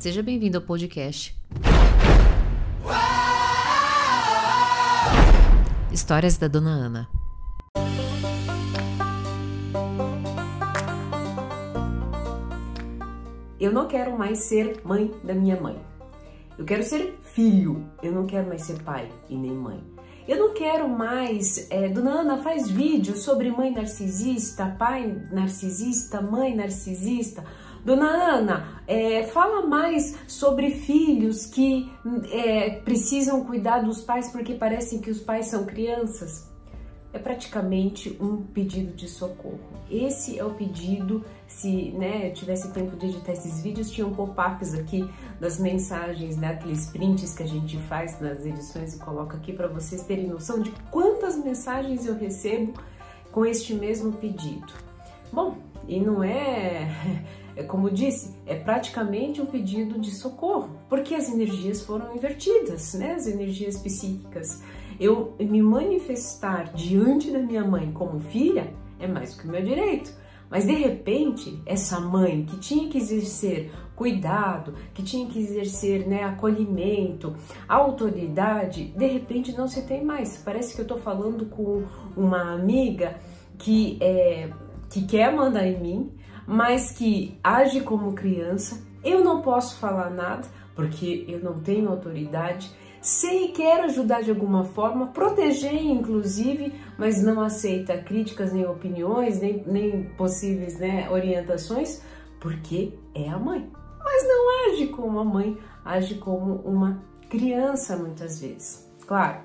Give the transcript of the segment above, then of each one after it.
seja bem-vindo ao podcast. Histórias da Dona Ana. Eu não quero mais ser mãe da minha mãe. Eu quero ser filho. Eu não quero mais ser pai e nem mãe. Eu não quero mais. É, Dona Ana faz vídeo sobre mãe narcisista, pai narcisista, mãe narcisista. Dona Ana, é, fala mais sobre filhos que é, precisam cuidar dos pais porque parecem que os pais são crianças é praticamente um pedido de socorro. Esse é o pedido, se né, tivesse tempo de editar esses vídeos, tinham pop-ups aqui das mensagens, né, aqueles prints que a gente faz nas edições e coloca aqui para vocês terem noção de quantas mensagens eu recebo com este mesmo pedido. Bom, e não é, é como disse, é praticamente um pedido de socorro, porque as energias foram invertidas, né, as energias psíquicas eu me manifestar diante da minha mãe como filha é mais que o meu direito. Mas de repente, essa mãe que tinha que exercer cuidado, que tinha que exercer né, acolhimento, autoridade, de repente não se tem mais. Parece que eu estou falando com uma amiga que, é, que quer mandar em mim, mas que age como criança. Eu não posso falar nada porque eu não tenho autoridade sei e quer ajudar de alguma forma, proteger inclusive, mas não aceita críticas nem opiniões, nem, nem possíveis né, orientações, porque é a mãe. Mas não age como a mãe, age como uma criança muitas vezes. Claro,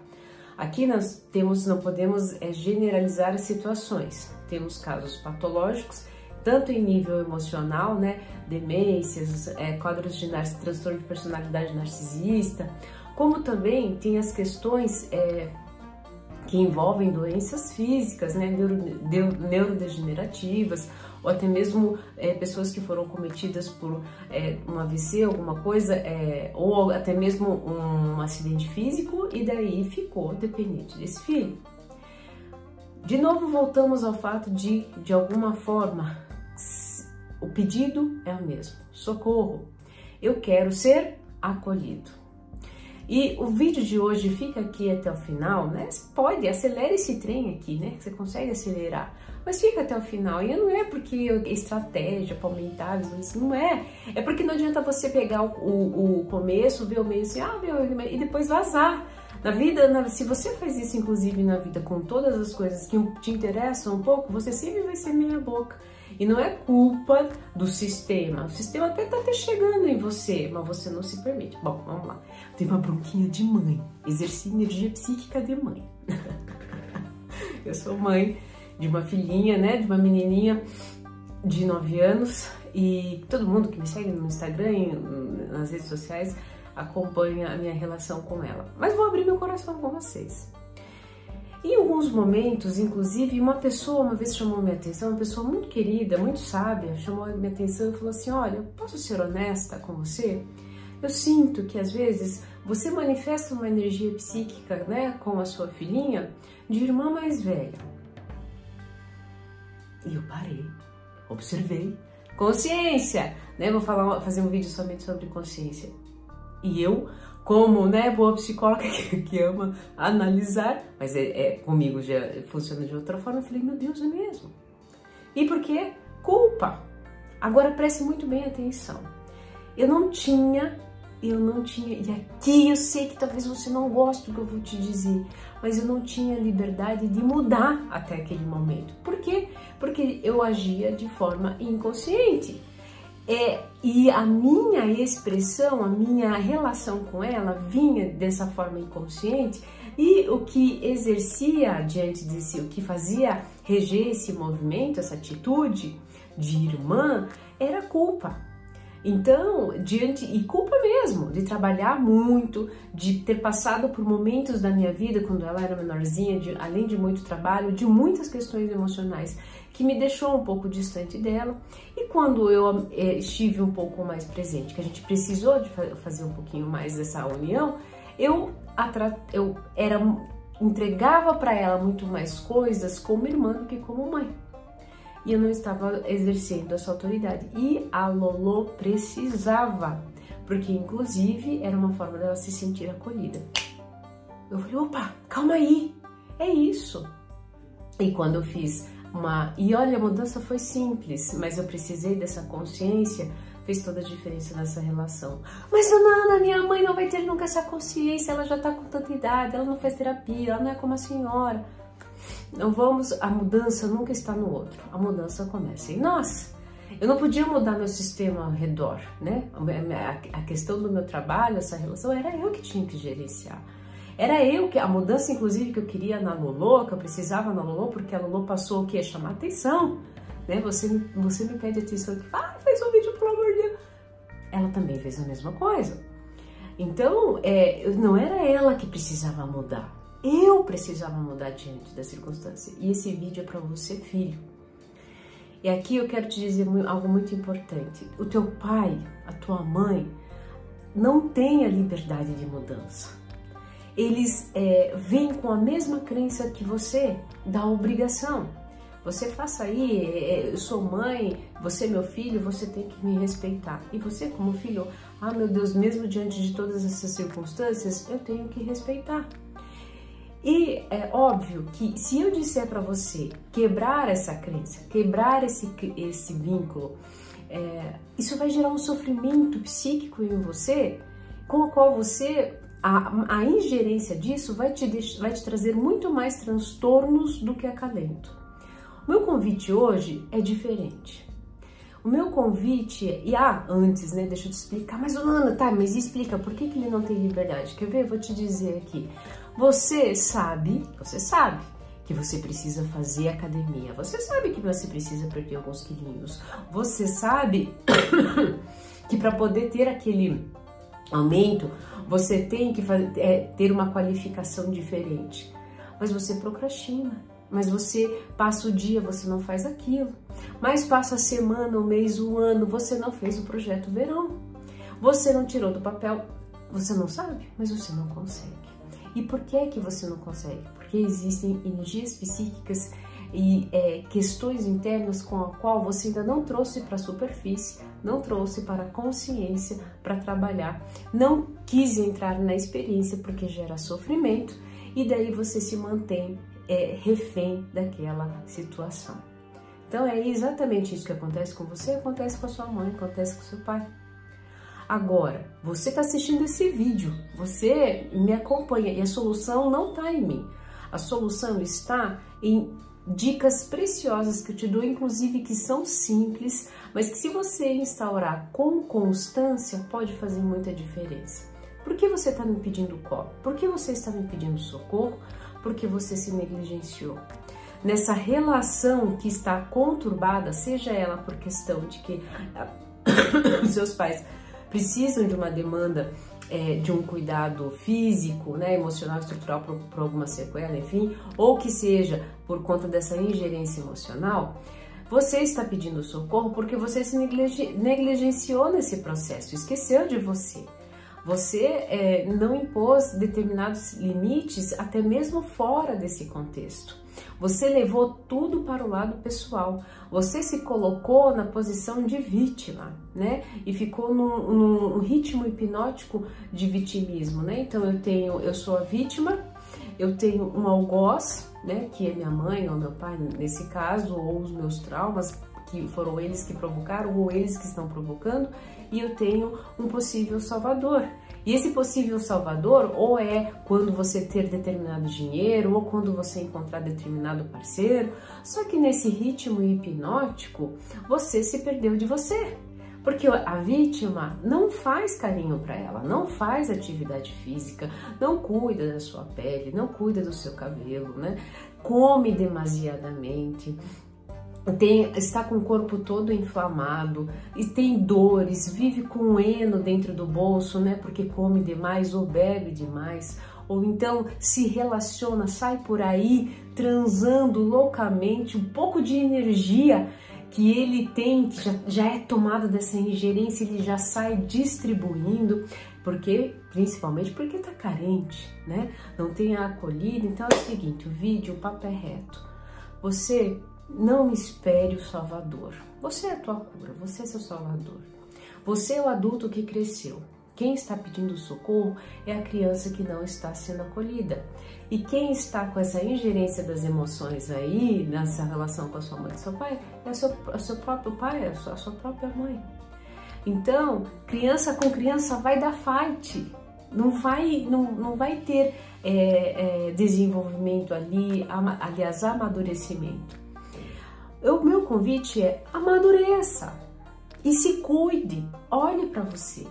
aqui nós temos, não podemos é, generalizar as situações. Temos casos patológicos, tanto em nível emocional, né, demências, é, quadros de transtorno de personalidade narcisista, como também tem as questões é, que envolvem doenças físicas, né, neuro, neurodegenerativas, ou até mesmo é, pessoas que foram cometidas por é, um AVC, alguma coisa, é, ou até mesmo um acidente físico, e daí ficou dependente desse filho. De novo, voltamos ao fato de, de alguma forma, o pedido é o mesmo: socorro. Eu quero ser acolhido. E o vídeo de hoje fica aqui até o final, né? Pode, acelera esse trem aqui, né? Você consegue acelerar. Mas fica até o final. E não é porque é estratégia para aumentar não é. É porque não adianta você pegar o, o, o começo, ver o meio assim, ah, meu, e depois vazar. Na vida, na, se você faz isso, inclusive, na vida, com todas as coisas que te interessam um pouco, você sempre vai ser meia boca. E não é culpa do sistema. O sistema até tá até chegando em você, mas você não se permite. Bom, vamos lá. Tem uma bronquinha de mãe. Exerci energia psíquica de mãe. Eu sou mãe de uma filhinha, né? De uma menininha de 9 anos. E todo mundo que me segue no Instagram e nas redes sociais acompanha a minha relação com ela. Mas vou abrir meu coração com vocês. Em alguns momentos, inclusive, uma pessoa uma vez chamou minha atenção, uma pessoa muito querida, muito sábia, chamou minha atenção e falou assim: Olha, posso ser honesta com você? Eu sinto que às vezes você manifesta uma energia psíquica, né, com a sua filhinha, de irmã mais velha. E eu parei, observei. Consciência, né? Vou falar, fazer um vídeo somente sobre consciência. E eu como né, boa psicóloga que, que ama analisar, mas é, é, comigo já funciona de outra forma, eu falei, meu Deus, é mesmo. E por quê? Culpa. Agora preste muito bem atenção. Eu não tinha, eu não tinha, e aqui eu sei que talvez você não goste do que eu vou te dizer, mas eu não tinha liberdade de mudar até aquele momento. Por quê? Porque eu agia de forma inconsciente. É, e a minha expressão, a minha relação com ela vinha dessa forma inconsciente e o que exercia diante de si, o que fazia reger esse movimento, essa atitude de irmã, era culpa. Então, diante e culpa mesmo de trabalhar muito, de ter passado por momentos da minha vida quando ela era menorzinha, de, além de muito trabalho, de muitas questões emocionais que me deixou um pouco distante dela. E quando eu é, estive um pouco mais presente, que a gente precisou de fazer um pouquinho mais dessa união, eu, eu era entregava para ela muito mais coisas como irmã do que como mãe e eu não estava exercendo essa autoridade. E a Lolo precisava, porque inclusive era uma forma dela se sentir acolhida. Eu falei, opa, calma aí, é isso. E quando eu fiz uma. E olha, a mudança foi simples, mas eu precisei dessa consciência, fez toda a diferença nessa relação. Mas, dona Ana, minha mãe não vai ter nunca essa consciência, ela já tá com tanta idade, ela não faz terapia, ela não é como a senhora. Não vamos. A mudança nunca está no outro, a mudança começa em nós. Eu não podia mudar meu sistema ao redor, né? A questão do meu trabalho, essa relação, era eu que tinha que gerenciar. Era eu que, a mudança inclusive que eu queria na Lolo, que eu precisava na Lolo, porque a Lolo passou o que? Chamar atenção, né? Você, você me pede atenção aqui, ah, faz um vídeo, pelo amor de Deus. Ela também fez a mesma coisa. Então, é, não era ela que precisava mudar, eu precisava mudar diante da circunstância. E esse vídeo é para você, filho. E aqui eu quero te dizer algo muito importante. O teu pai, a tua mãe, não tem a liberdade de mudança eles é, vêm com a mesma crença que você da obrigação. Você faça aí, é, eu sou mãe, você é meu filho, você tem que me respeitar. E você como filho, ah meu Deus, mesmo diante de todas essas circunstâncias, eu tenho que respeitar. E é óbvio que se eu disser para você quebrar essa crença, quebrar esse, esse vínculo, é, isso vai gerar um sofrimento psíquico em você, com o qual você a, a ingerência disso vai te, vai te trazer muito mais transtornos do que acalento. O meu convite hoje é diferente. O meu convite, e ah, antes, né, deixa eu te explicar, mas Ana, tá, mas explica, por que, que ele não tem liberdade? Quer ver? Vou te dizer aqui. Você sabe, você sabe que você precisa fazer academia, você sabe que você precisa perder alguns quilinhos, você sabe que para poder ter aquele aumento, você tem que fazer, é, ter uma qualificação diferente. Mas você procrastina, mas você passa o dia, você não faz aquilo. Mas passa a semana, o mês, o ano, você não fez o projeto verão. Você não tirou do papel, você não sabe, mas você não consegue. E por que que você não consegue? Porque existem energias psíquicas e é, questões internas com a qual você ainda não trouxe para a superfície, não trouxe para a consciência para trabalhar, não quis entrar na experiência porque gera sofrimento e daí você se mantém é, refém daquela situação. Então é exatamente isso que acontece com você, acontece com a sua mãe, acontece com seu pai. Agora, você está assistindo esse vídeo, você me acompanha e a solução não está em mim. A solução está em dicas preciosas que eu te dou, inclusive que são simples, mas que se você instaurar com constância pode fazer muita diferença. Por que você está me pedindo colo? Por que você está me pedindo socorro? Porque você se negligenciou. Nessa relação que está conturbada, seja ela por questão de que os seus pais precisam de uma demanda é, de um cuidado físico, né, emocional, estrutural por, por alguma sequela, enfim, ou que seja por conta dessa ingerência emocional, você está pedindo socorro porque você se negligenciou nesse processo, esqueceu de você. Você é, não impôs determinados limites, até mesmo fora desse contexto. Você levou tudo para o lado pessoal. Você se colocou na posição de vítima, né? E ficou num, num ritmo hipnótico de vitimismo, né? Então eu tenho, eu sou a vítima, eu tenho um algoz, né? Que é minha mãe ou meu pai nesse caso, ou os meus traumas que foram eles que provocaram ou eles que estão provocando, e eu tenho um possível salvador. E esse possível salvador ou é quando você ter determinado dinheiro ou quando você encontrar determinado parceiro, só que nesse ritmo hipnótico você se perdeu de você. Porque a vítima não faz carinho para ela, não faz atividade física, não cuida da sua pele, não cuida do seu cabelo, né? Come demasiadamente, tem, está com o corpo todo inflamado e tem dores, vive com eno dentro do bolso, né? Porque come demais ou bebe demais, ou então se relaciona, sai por aí transando loucamente, um pouco de energia que ele tem, que já, já é tomada dessa ingerência, ele já sai distribuindo, porque principalmente porque tá carente, né? Não tem a acolhida. Então é o seguinte, o vídeo, o papo é reto. Você não espere o Salvador. Você é a tua cura, você é seu Salvador. Você é o adulto que cresceu. Quem está pedindo socorro é a criança que não está sendo acolhida. E quem está com essa ingerência das emoções aí, nessa relação com a sua mãe e seu pai, é o seu, seu próprio pai, é a sua, a sua própria mãe. Então, criança com criança vai dar fight, não vai, não, não vai ter é, é, desenvolvimento ali, aliás, amadurecimento. O meu convite é amadureça e se cuide, olhe para você.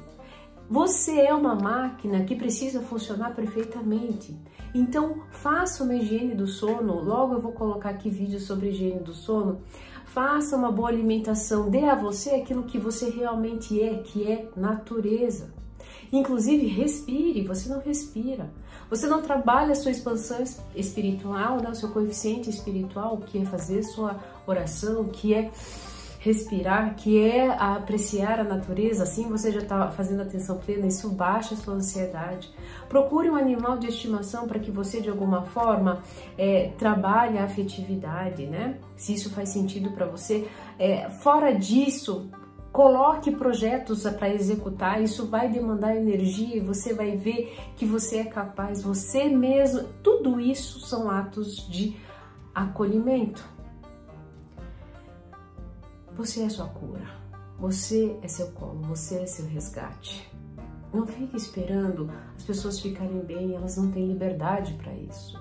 Você é uma máquina que precisa funcionar perfeitamente. Então, faça uma higiene do sono. Logo eu vou colocar aqui vídeo sobre higiene do sono. Faça uma boa alimentação. Dê a você aquilo que você realmente é, que é natureza. Inclusive, respire. Você não respira. Você não trabalha a sua expansão espiritual, né? o seu coeficiente espiritual, que é fazer sua oração, que é respirar, que é apreciar a natureza, assim você já está fazendo atenção plena, isso baixa a sua ansiedade. Procure um animal de estimação para que você, de alguma forma, é, trabalhe a afetividade, né? Se isso faz sentido para você. É, fora disso, coloque projetos para executar, isso vai demandar energia e você vai ver que você é capaz, você mesmo, tudo isso são atos de acolhimento. Você é sua cura. Você é seu colo, você é seu resgate. Não fique esperando as pessoas ficarem bem, elas não têm liberdade para isso.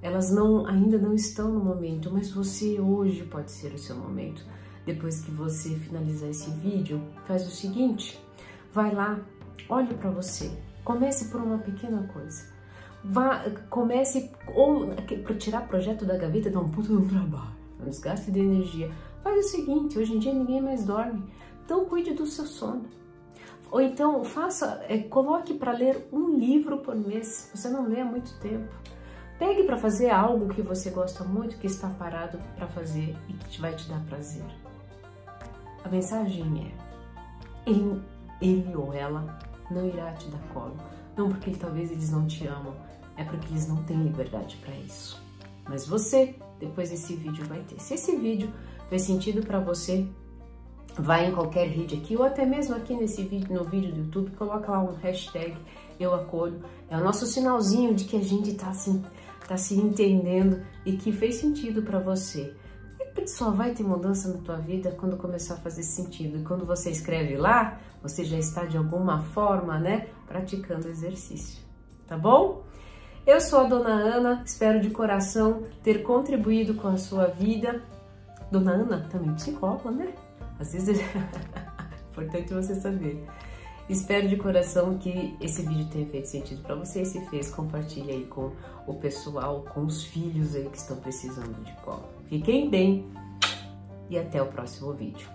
Elas não ainda não estão no momento, mas você hoje pode ser o seu momento. Depois que você finalizar esse vídeo, faz o seguinte: vai lá, olhe para você. Comece por uma pequena coisa. Vá, comece ou para tirar projeto da gaveta dá um puto no trabalho, um desgaste de energia. Faz o seguinte, hoje em dia ninguém mais dorme, então cuide do seu sono. Ou então faça, é, coloque para ler um livro por mês. Você não lê há muito tempo. Pegue para fazer algo que você gosta muito, que está parado para fazer e que vai te dar prazer. A mensagem é: ele, ele ou ela não irá te dar colo. Não porque talvez eles não te amam, é porque eles não têm liberdade para isso. Mas você, depois desse vídeo, vai ter. Se esse vídeo fez sentido para você, vai em qualquer rede aqui ou até mesmo aqui nesse vídeo, no vídeo do YouTube, coloca lá um hashtag eu acolho. É o nosso sinalzinho de que a gente está assim, tá se entendendo e que fez sentido para você. E só vai ter mudança na tua vida quando começar a fazer sentido. E quando você escreve lá, você já está de alguma forma, né, praticando exercício. Tá bom? Eu sou a Dona Ana, espero de coração ter contribuído com a sua vida Dona Ana também psicóloga, né? Às vezes é importante você saber. Espero de coração que esse vídeo tenha feito sentido para você. Se fez, compartilhe aí com o pessoal, com os filhos aí que estão precisando de colo. Fiquem bem e até o próximo vídeo.